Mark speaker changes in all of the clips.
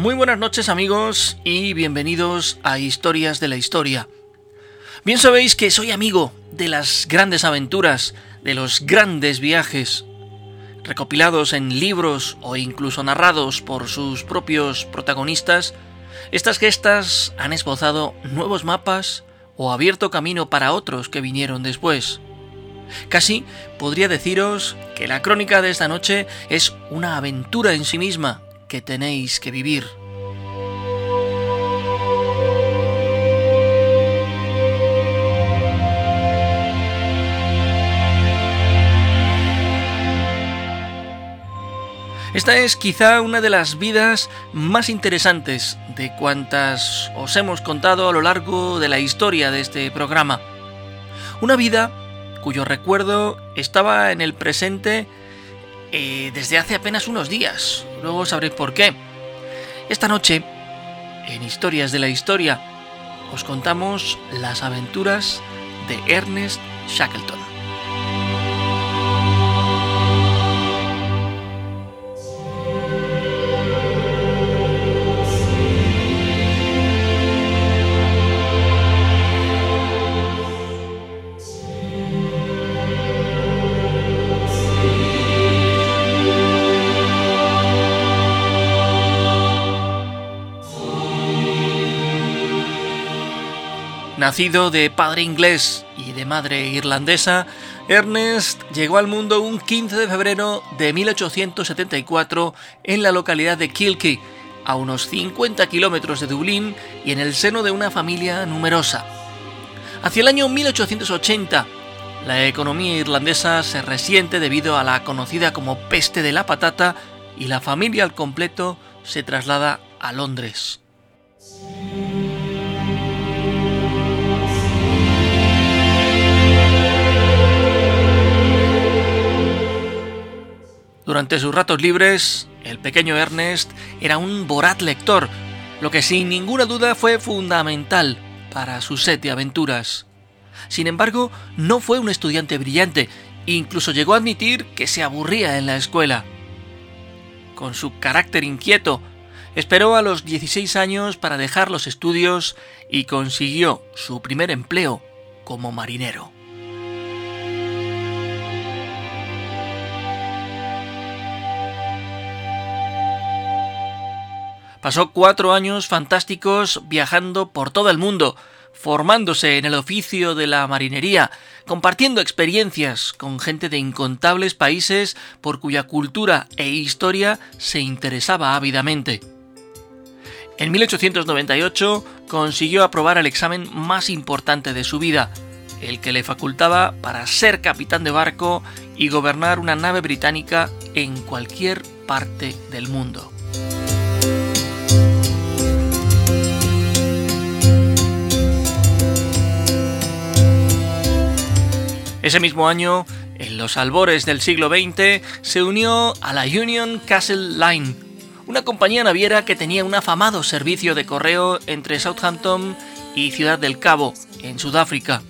Speaker 1: Muy buenas noches amigos y bienvenidos a Historias de la Historia. Bien sabéis que soy amigo de las grandes aventuras, de los grandes viajes, recopilados en libros o incluso narrados por sus propios protagonistas, estas gestas han esbozado nuevos mapas o abierto camino para otros que vinieron después. Casi podría deciros que la crónica de esta noche es una aventura en sí misma, que tenéis que vivir. Esta es quizá una de las vidas más interesantes de cuantas os hemos contado a lo largo de la historia de este programa. Una vida cuyo recuerdo estaba en el presente desde hace apenas unos días. Luego sabréis por qué. Esta noche, en Historias de la Historia, os contamos las aventuras de Ernest Shackleton. Nacido de padre inglés y de madre irlandesa, Ernest llegó al mundo un 15 de febrero de 1874 en la localidad de Kilkee, a unos 50 kilómetros de Dublín y en el seno de una familia numerosa. Hacia el año 1880, la economía irlandesa se resiente debido a la conocida como peste de la patata y la familia al completo se traslada a Londres. Durante sus ratos libres, el pequeño Ernest era un voraz lector, lo que sin ninguna duda fue fundamental para su set de aventuras. Sin embargo, no fue un estudiante brillante, incluso llegó a admitir que se aburría en la escuela. Con su carácter inquieto, esperó a los 16 años para dejar los estudios y consiguió su primer empleo como marinero. Pasó cuatro años fantásticos viajando por todo el mundo, formándose en el oficio de la marinería, compartiendo experiencias con gente de incontables países por cuya cultura e historia se interesaba ávidamente. En 1898 consiguió aprobar el examen más importante de su vida, el que le facultaba para ser capitán de barco y gobernar una nave británica en cualquier parte del mundo. Ese mismo año, en los albores del siglo XX, se unió a la Union Castle Line, una compañía naviera que tenía un afamado servicio de correo entre Southampton y Ciudad del Cabo, en Sudáfrica.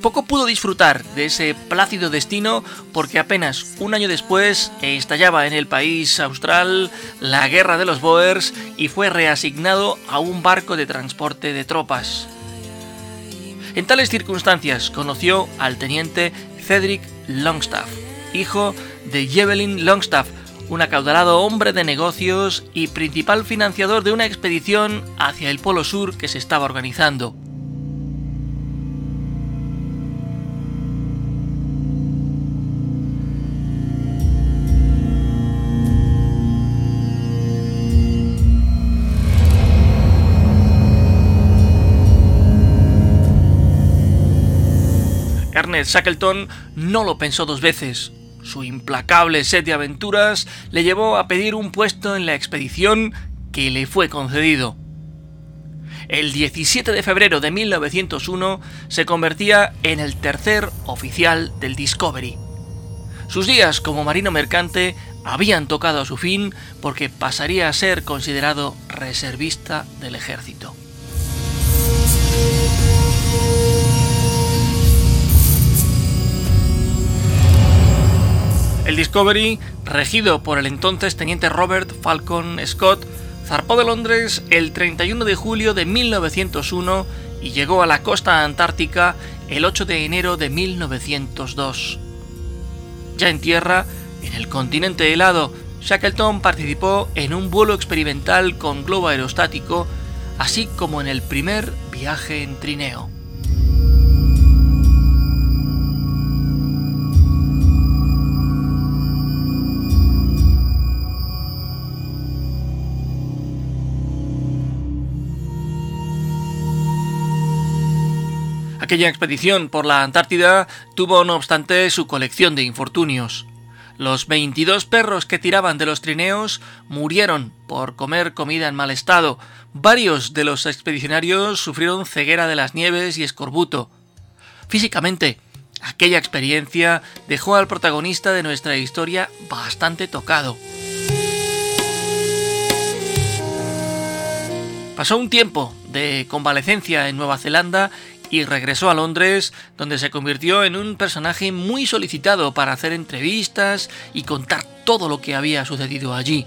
Speaker 1: Poco pudo disfrutar de ese plácido destino porque apenas un año después estallaba en el país austral la guerra de los Boers y fue reasignado a un barco de transporte de tropas. En tales circunstancias conoció al teniente Cedric Longstaff, hijo de Evelyn Longstaff, un acaudalado hombre de negocios y principal financiador de una expedición hacia el Polo Sur que se estaba organizando. Ernest Shackleton no lo pensó dos veces. Su implacable sed de aventuras le llevó a pedir un puesto en la expedición que le fue concedido. El 17 de febrero de 1901 se convertía en el tercer oficial del Discovery. Sus días como marino mercante habían tocado a su fin porque pasaría a ser considerado reservista del ejército. El Discovery, regido por el entonces teniente Robert Falcon Scott, zarpó de Londres el 31 de julio de 1901 y llegó a la costa antártica el 8 de enero de 1902. Ya en tierra, en el continente helado, Shackleton participó en un vuelo experimental con globo aerostático, así como en el primer viaje en trineo. Aquella expedición por la Antártida tuvo no obstante su colección de infortunios. Los 22 perros que tiraban de los trineos murieron por comer comida en mal estado. Varios de los expedicionarios sufrieron ceguera de las nieves y escorbuto. Físicamente, aquella experiencia dejó al protagonista de nuestra historia bastante tocado. Pasó un tiempo de convalecencia en Nueva Zelanda y regresó a Londres, donde se convirtió en un personaje muy solicitado para hacer entrevistas y contar todo lo que había sucedido allí.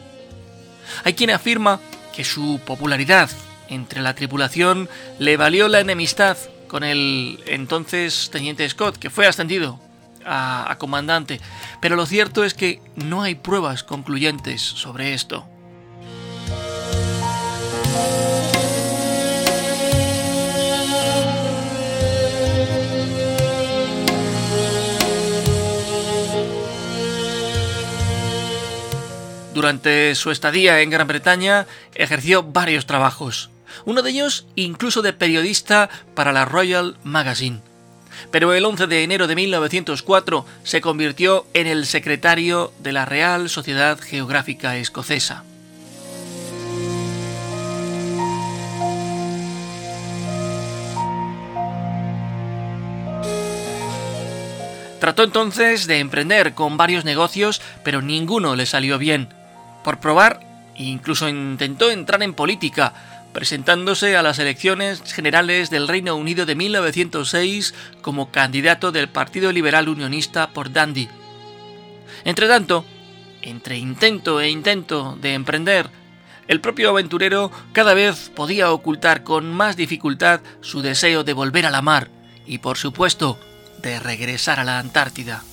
Speaker 1: Hay quien afirma que su popularidad entre la tripulación le valió la enemistad con el entonces teniente Scott, que fue ascendido a, comandante, pero lo cierto es que no hay pruebas concluyentes sobre esto. Durante su estadía en Gran Bretaña ejerció varios trabajos, uno de ellos incluso de periodista para la Royal Magazine. Pero el 11 de enero de 1904 se convirtió en el secretario de la Real Sociedad Geográfica Escocesa. Trató entonces de emprender con varios negocios, pero ninguno le salió bien por probar incluso intentó entrar en política, presentándose a las elecciones generales del Reino Unido de 1906 como candidato del Partido Liberal Unionista por Dundee. Entretanto, entre intento e intento de emprender, el propio aventurero cada vez podía ocultar con más dificultad su deseo de volver a la mar y, por supuesto, de regresar a la Antártida.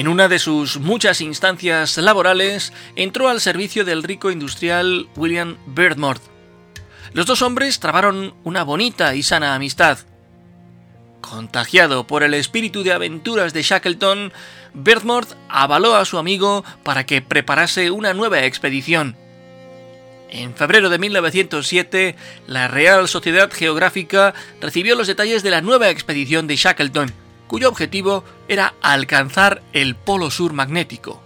Speaker 1: En una de sus muchas instancias laborales, entró al servicio del rico industrial William Birdmore. Los dos hombres trabaron una bonita y sana amistad. Contagiado por el espíritu de aventuras de Shackleton, Birdmore avaló a su amigo para que preparase una nueva expedición. En febrero de 1907, la Real Sociedad Geográfica recibió los detalles de la nueva expedición de Shackleton cuyo objetivo era alcanzar el polo sur magnético.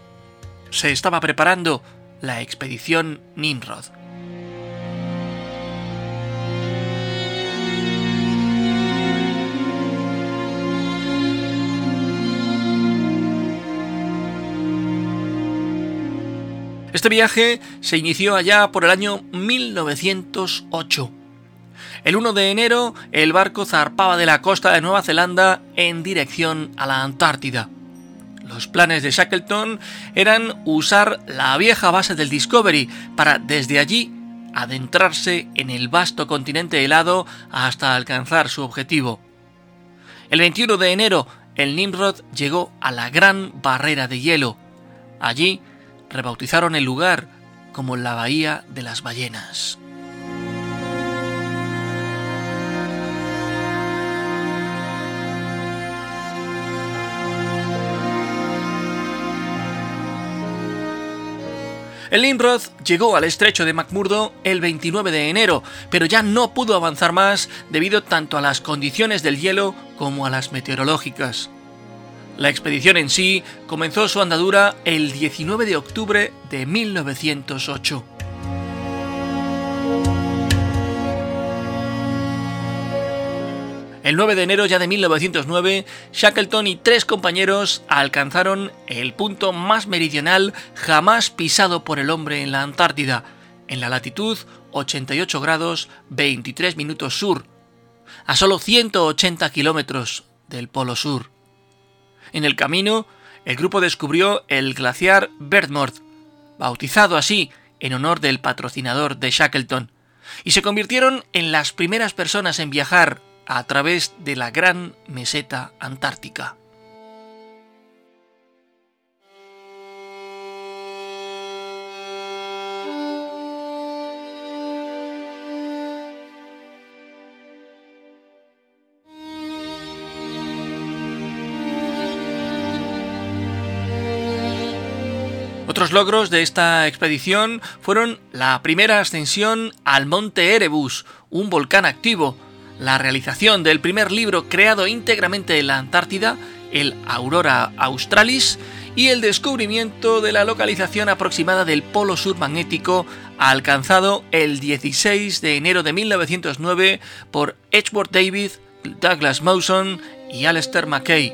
Speaker 1: Se estaba preparando la expedición Nimrod. Este viaje se inició allá por el año 1908 el 1 de enero, el barco zarpaba de la costa de Nueva Zelanda en dirección a la Antártida. Los planes de Shackleton eran usar la vieja base del Discovery para desde allí adentrarse en el vasto continente helado hasta alcanzar su objetivo. El 21 de enero, el Nimrod llegó a la Gran Barrera de Hielo. Allí rebautizaron el lugar como la Bahía de las Ballenas. El Nimrod llegó al estrecho de McMurdo el 29 de enero, pero ya no pudo avanzar más debido tanto a las condiciones del hielo como a las meteorológicas. La expedición en sí comenzó su andadura el 19 de octubre de 1908. El 9 de enero ya de 1909, Shackleton y tres compañeros alcanzaron el punto más meridional jamás pisado por el hombre en la Antártida, en la latitud 88 grados 23 minutos sur, a solo 180 kilómetros del Polo Sur. En el camino, el grupo descubrió el glaciar Bertmord, bautizado así en honor del patrocinador de Shackleton, y se convirtieron en las primeras personas en viajar a través de la gran meseta antártica. Otros logros de esta expedición fueron la primera ascensión al monte Erebus, un volcán activo, la realización del primer libro creado íntegramente en la Antártida, el Aurora Australis, y el descubrimiento de la localización aproximada del polo sur magnético alcanzado el 16 de enero de 1909 por Edgeworth David, Douglas Mawson y Alistair Mackay.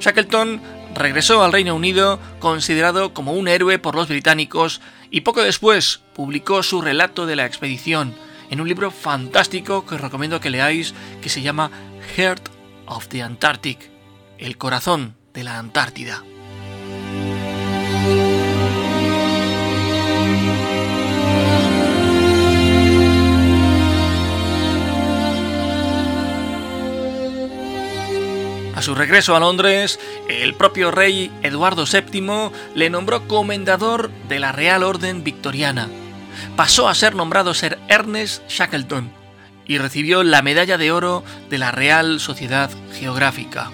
Speaker 1: Shackleton regresó al Reino Unido considerado como un héroe por los británicos y poco después publicó su relato de la expedición, en un libro fantástico que os recomiendo que leáis que se llama Heart of the Antarctic, el corazón de la Antártida. A su regreso a Londres, el propio rey Eduardo VII le nombró comendador de la Real Orden Victoriana pasó a ser nombrado Sir Ernest Shackleton y recibió la medalla de oro de la Real Sociedad Geográfica.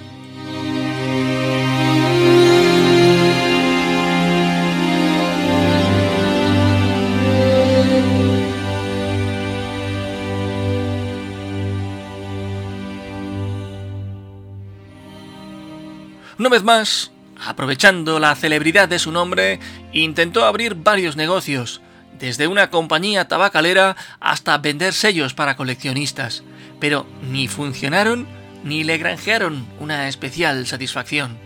Speaker 1: Una vez más, aprovechando la celebridad de su nombre, intentó abrir varios negocios, desde una compañía tabacalera hasta vender sellos para coleccionistas, pero ni funcionaron ni le granjearon una especial satisfacción.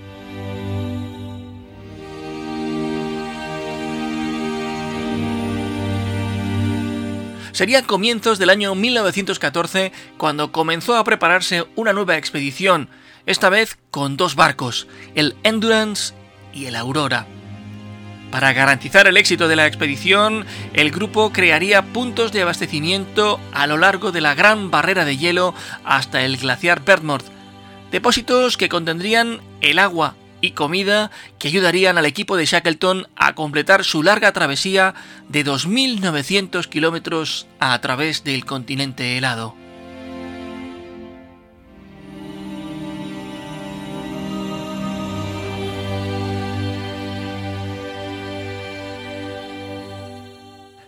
Speaker 1: Serían comienzos del año 1914 cuando comenzó a prepararse una nueva expedición, esta vez con dos barcos, el Endurance y el Aurora. Para garantizar el éxito de la expedición, el grupo crearía puntos de abastecimiento a lo largo de la gran barrera de hielo hasta el glaciar Bertmord, depósitos que contendrían el agua y comida que ayudarían al equipo de Shackleton a completar su larga travesía de 2.900 kilómetros a través del continente helado.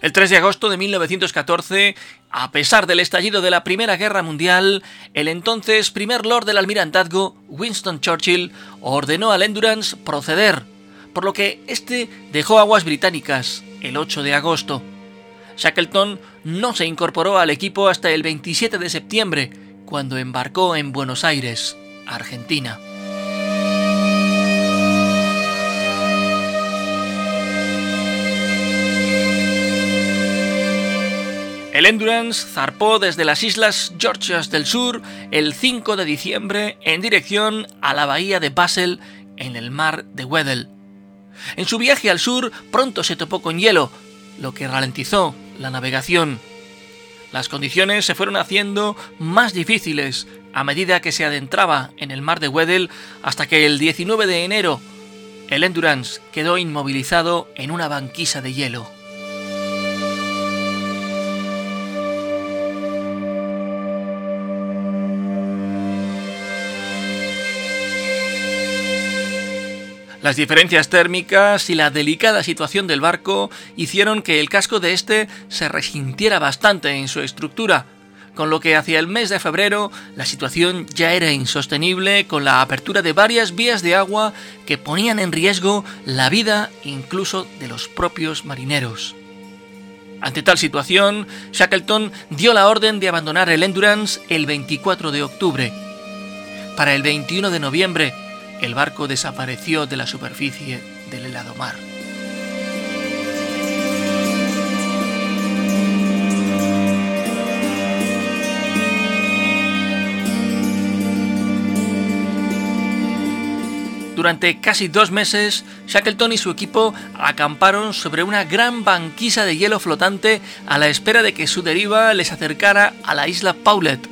Speaker 1: El 3 de agosto de 1914, a pesar del estallido de la Primera Guerra Mundial, el entonces primer lord del almirantazgo, Winston Churchill, ordenó al Endurance proceder, por lo que este dejó aguas británicas el 8 de agosto. Shackleton no se incorporó al equipo hasta el 27 de septiembre, cuando embarcó en Buenos Aires, Argentina. El Endurance zarpó desde las Islas Georgias del Sur el 5 de diciembre en dirección a la bahía de Basel en el mar de Weddell. En su viaje al sur pronto se topó con hielo, lo que ralentizó la navegación. Las condiciones se fueron haciendo más difíciles a medida que se adentraba en el mar de Weddell hasta que el 19 de enero el Endurance quedó inmovilizado en una banquisa de hielo. Las diferencias térmicas y la delicada situación del barco hicieron que el casco de este se resintiera bastante en su estructura, con lo que hacia el mes de febrero la situación ya era insostenible con la apertura de varias vías de agua que ponían en riesgo la vida incluso de los propios marineros. Ante tal situación, Shackleton dio la orden de abandonar el Endurance el 24 de octubre. Para el 21 de noviembre, el barco desapareció de la superficie del helado mar. Durante casi dos meses, Shackleton y su equipo acamparon sobre una gran banquisa de hielo flotante a la espera de que su deriva les acercara a la isla Paulet,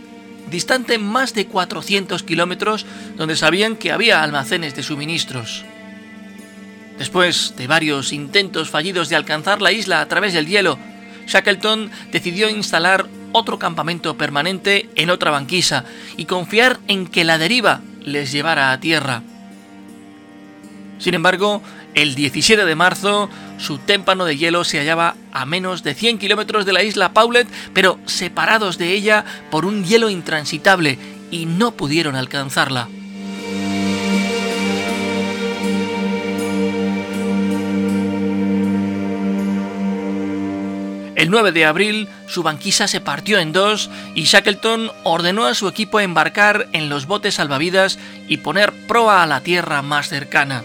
Speaker 1: distante más de 400 kilómetros, donde sabían que había almacenes de suministros. Después de varios intentos fallidos de alcanzar la isla a través del hielo, Shackleton decidió instalar otro campamento permanente en otra banquisa y confiar en que la deriva les llevara a tierra. Sin embargo, el 17 de marzo, su témpano de hielo se hallaba a menos de 100 kilómetros de la isla Paulet, pero separados de ella por un hielo intransitable, y no pudieron alcanzarla. El 9 de abril, su banquisa se partió en dos y Shackleton ordenó a su equipo embarcar en los botes salvavidas y poner proa a la tierra más cercana.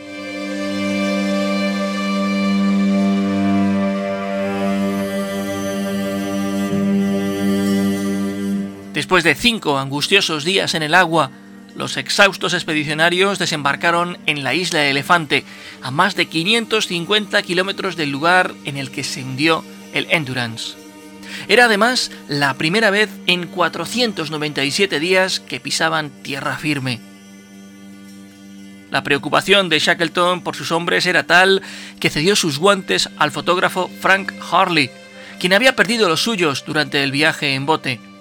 Speaker 1: Después de cinco angustiosos días en el agua, los exhaustos expedicionarios desembarcaron en la isla Elefante, a más de 550 kilómetros del lugar en el que se hundió el Endurance. Era además la primera vez en 497 días que pisaban tierra firme. La preocupación de Shackleton por sus hombres era tal que cedió sus guantes al fotógrafo Frank Harley, quien había perdido los suyos durante el viaje en bote.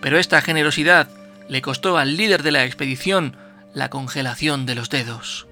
Speaker 1: Pero esta generosidad le costó al líder de la expedición la congelación de los dedos.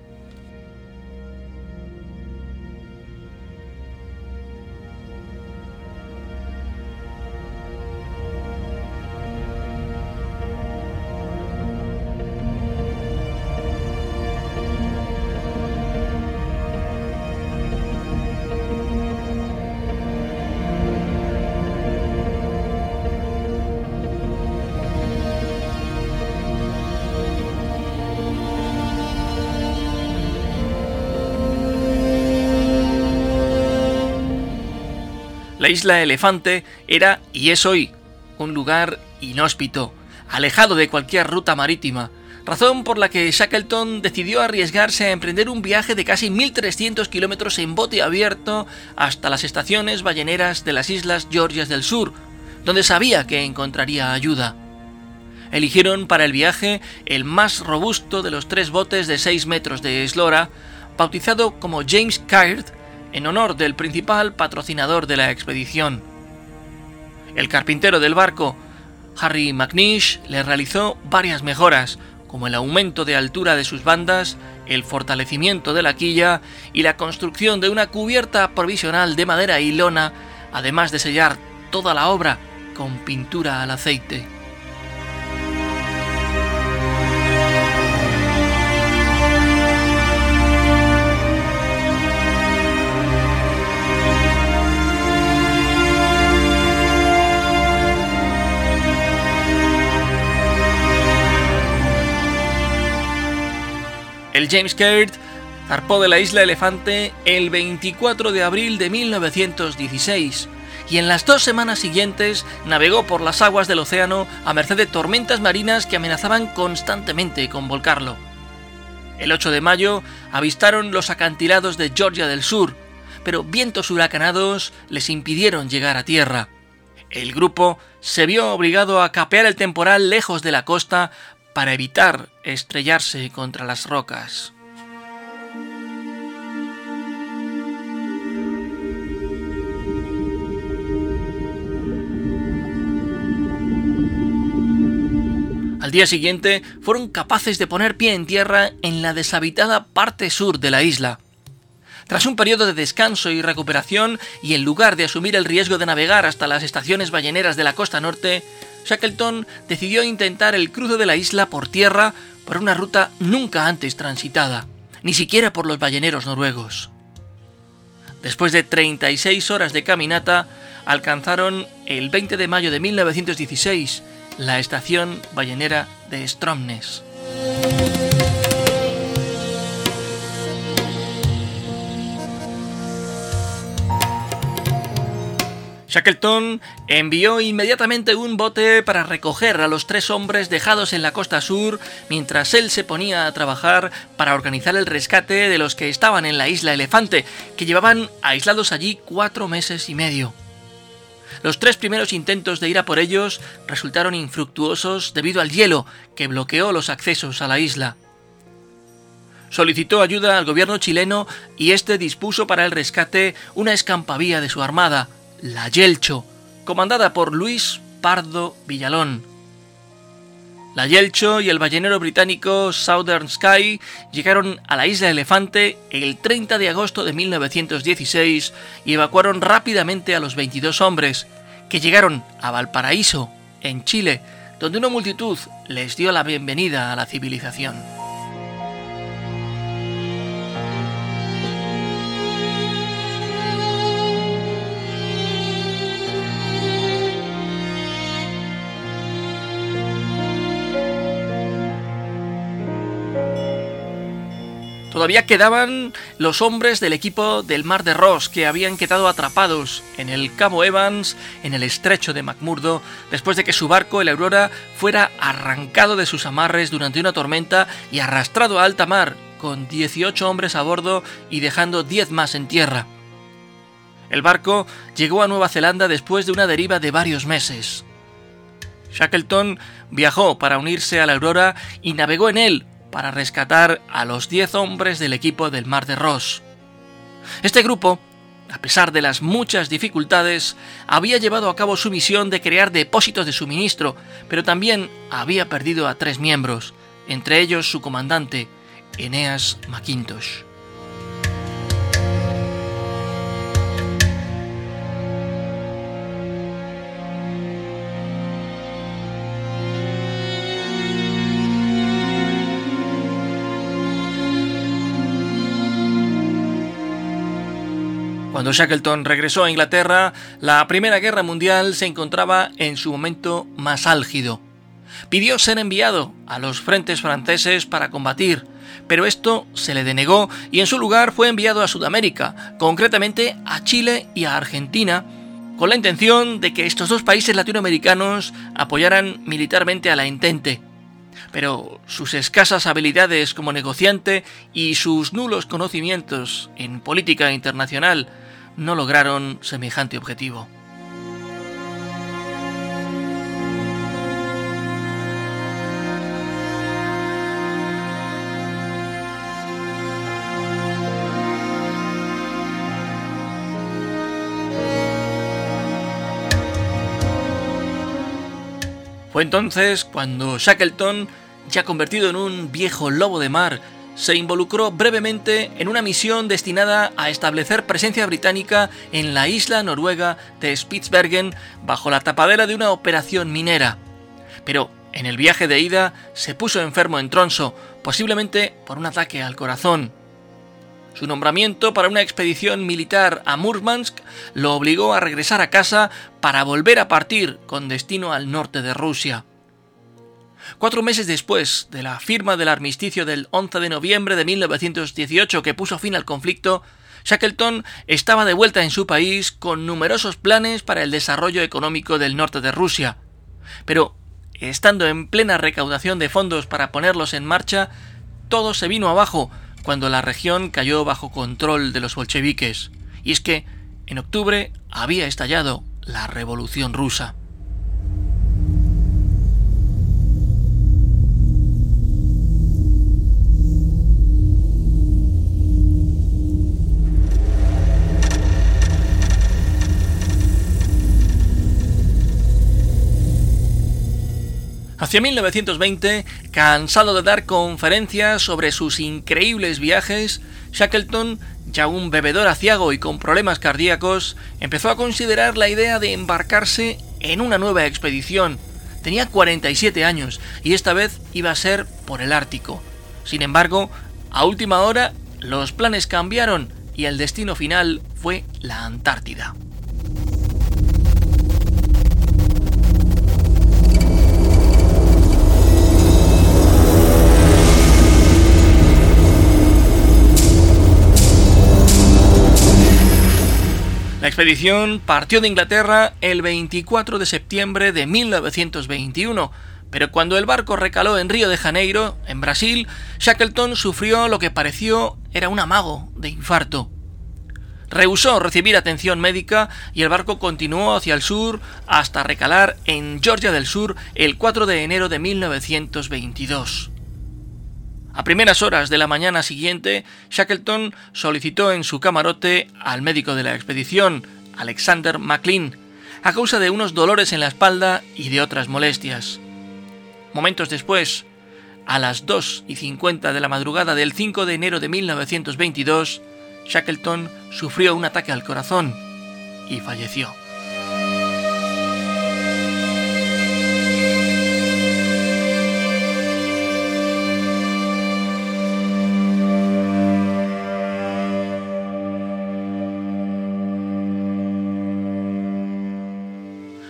Speaker 1: La isla Elefante era y es hoy un lugar inhóspito, alejado de cualquier ruta marítima, razón por la que Shackleton decidió arriesgarse a emprender un viaje de casi 1.300 kilómetros en bote abierto hasta las estaciones balleneras de las Islas Georgias del Sur, donde sabía que encontraría ayuda. Eligieron para el viaje el más robusto de los tres botes de 6 metros de eslora, bautizado como James Caird en honor del principal patrocinador de la expedición. El carpintero del barco, Harry McNish, le realizó varias mejoras, como el aumento de altura de sus bandas, el fortalecimiento de la quilla y la construcción de una cubierta provisional de madera y lona, además de sellar toda la obra con pintura al aceite. El James Caird zarpó de la isla Elefante el 24 de abril de 1916 y en las dos semanas siguientes navegó por las aguas del océano a merced de tormentas marinas que amenazaban constantemente con volcarlo. El 8 de mayo avistaron los acantilados de Georgia del Sur, pero vientos huracanados les impidieron llegar a tierra. El grupo se vio obligado a capear el temporal lejos de la costa para evitar estrellarse contra las rocas. Al día siguiente fueron capaces de poner pie en tierra en la deshabitada parte sur de la isla. Tras un periodo de descanso y recuperación, y en lugar de asumir el riesgo de navegar hasta las estaciones balleneras de la costa norte, Shackleton decidió intentar el cruce de la isla por tierra por una ruta nunca antes transitada, ni siquiera por los balleneros noruegos. Después de 36 horas de caminata, alcanzaron el 20 de mayo de 1916 la estación ballenera de Stromness. Shackleton envió inmediatamente un bote para recoger a los tres hombres dejados en la costa sur mientras él se ponía a trabajar para organizar el rescate de los que estaban en la isla Elefante, que llevaban aislados allí cuatro meses y medio. Los tres primeros intentos de ir a por ellos resultaron infructuosos debido al hielo que bloqueó los accesos a la isla. Solicitó ayuda al gobierno chileno y este dispuso para el rescate una escampavía de su armada, la Yelcho, comandada por Luis Pardo Villalón. La Yelcho y el ballenero británico Southern Sky llegaron a la isla Elefante el 30 de agosto de 1916 y evacuaron rápidamente a los 22 hombres, que llegaron a Valparaíso, en Chile, donde una multitud les dio la bienvenida a la civilización. Todavía quedaban los hombres del equipo del Mar de Ross que habían quedado atrapados en el Cabo Evans, en el estrecho de McMurdo, después de que su barco, el Aurora, fuera arrancado de sus amarres durante una tormenta y arrastrado a alta mar, con 18 hombres a bordo y dejando 10 más en tierra. El barco llegó a Nueva Zelanda después de una deriva de varios meses. Shackleton viajó para unirse a la Aurora y navegó en él para rescatar a los 10 hombres del equipo del Mar de Ross. Este grupo, a pesar de las muchas dificultades, había llevado a cabo su misión de crear depósitos de suministro, pero también había perdido a tres miembros, entre ellos su comandante, Eneas McIntosh. Cuando Shackleton regresó a Inglaterra, la Primera Guerra Mundial se encontraba en su momento más álgido. Pidió ser enviado a los frentes franceses para combatir, pero esto se le denegó y en su lugar fue enviado a Sudamérica, concretamente a Chile y a Argentina, con la intención de que estos dos países latinoamericanos apoyaran militarmente a la Entente pero sus escasas habilidades como negociante y sus nulos conocimientos en política internacional no lograron semejante objetivo. Fue entonces cuando Shackleton, ya convertido en un viejo lobo de mar, se involucró brevemente en una misión destinada a establecer presencia británica en la isla noruega de Spitsbergen bajo la tapadera de una operación minera. Pero en el viaje de ida se puso enfermo en Tronso, posiblemente por un ataque al corazón. Su nombramiento para una expedición militar a Murmansk lo obligó a regresar a casa para volver a partir con destino al norte de Rusia. Cuatro meses después de la firma del armisticio del 11 de noviembre de 1918 que puso fin al conflicto, Shackleton estaba de vuelta en su país con numerosos planes para el desarrollo económico del norte de Rusia. Pero, estando en plena recaudación de fondos para ponerlos en marcha, todo se vino abajo cuando la región cayó bajo control de los bolcheviques. Y es que, en octubre, había estallado la Revolución rusa. Hacia 1920, cansado de dar conferencias sobre sus increíbles viajes, Shackleton, ya un bebedor aciago y con problemas cardíacos, empezó a considerar la idea de embarcarse en una nueva expedición. Tenía 47 años y esta vez iba a ser por el Ártico. Sin embargo, a última hora, los planes cambiaron y el destino final fue la Antártida. La expedición partió de Inglaterra el 24 de septiembre de 1921, pero cuando el barco recaló en Río de Janeiro, en Brasil, Shackleton sufrió lo que pareció era un amago de infarto. Rehusó recibir atención médica y el barco continuó hacia el sur hasta recalar en Georgia del Sur el 4 de enero de 1922. A primeras horas de la mañana siguiente, Shackleton solicitó en su camarote al médico de la expedición, Alexander McLean, a causa de unos dolores en la espalda y de otras molestias. Momentos después, a las 2 y 50 de la madrugada del 5 de enero de 1922, Shackleton sufrió un ataque al corazón y falleció.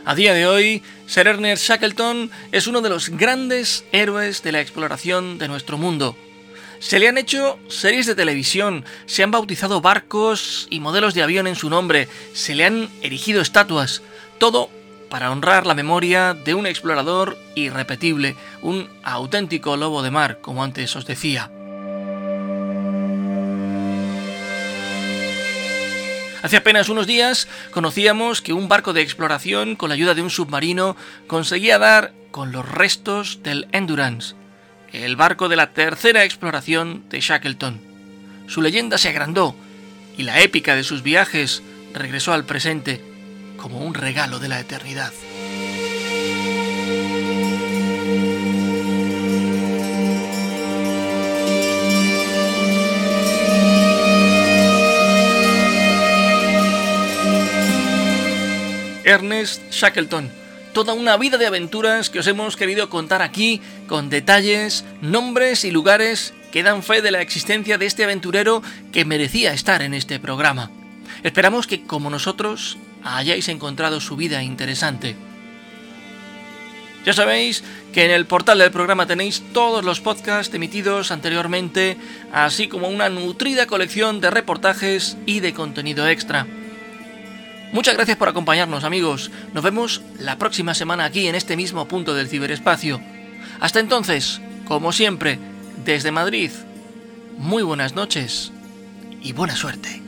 Speaker 1: A día de hoy, Sir Ernest Shackleton es uno de los grandes héroes de la exploración de nuestro mundo. Se le han hecho series de televisión, se han bautizado barcos y modelos de avión en su nombre, se le han erigido estatuas, todo para honrar la memoria de un explorador irrepetible, un auténtico lobo de mar, como antes os decía. Hace apenas unos días conocíamos que un barco de exploración con la ayuda de un submarino conseguía dar con los restos del Endurance, el barco de la tercera exploración de Shackleton. Su leyenda se agrandó y la épica de sus viajes regresó al presente como un regalo de la eternidad. Ernest Shackleton. Toda una vida de aventuras que os hemos querido contar aquí, con detalles, nombres y lugares que dan fe de la existencia de este aventurero que merecía estar en este programa. Esperamos que, como nosotros, hayáis encontrado su vida interesante. Ya sabéis que en el portal del programa tenéis todos los podcasts emitidos anteriormente, así como una nutrida colección de reportajes y de contenido extra. Muchas gracias por acompañarnos amigos. Nos vemos la próxima semana aquí en este mismo punto del ciberespacio. Hasta entonces, como siempre, desde Madrid, muy buenas noches y buena suerte.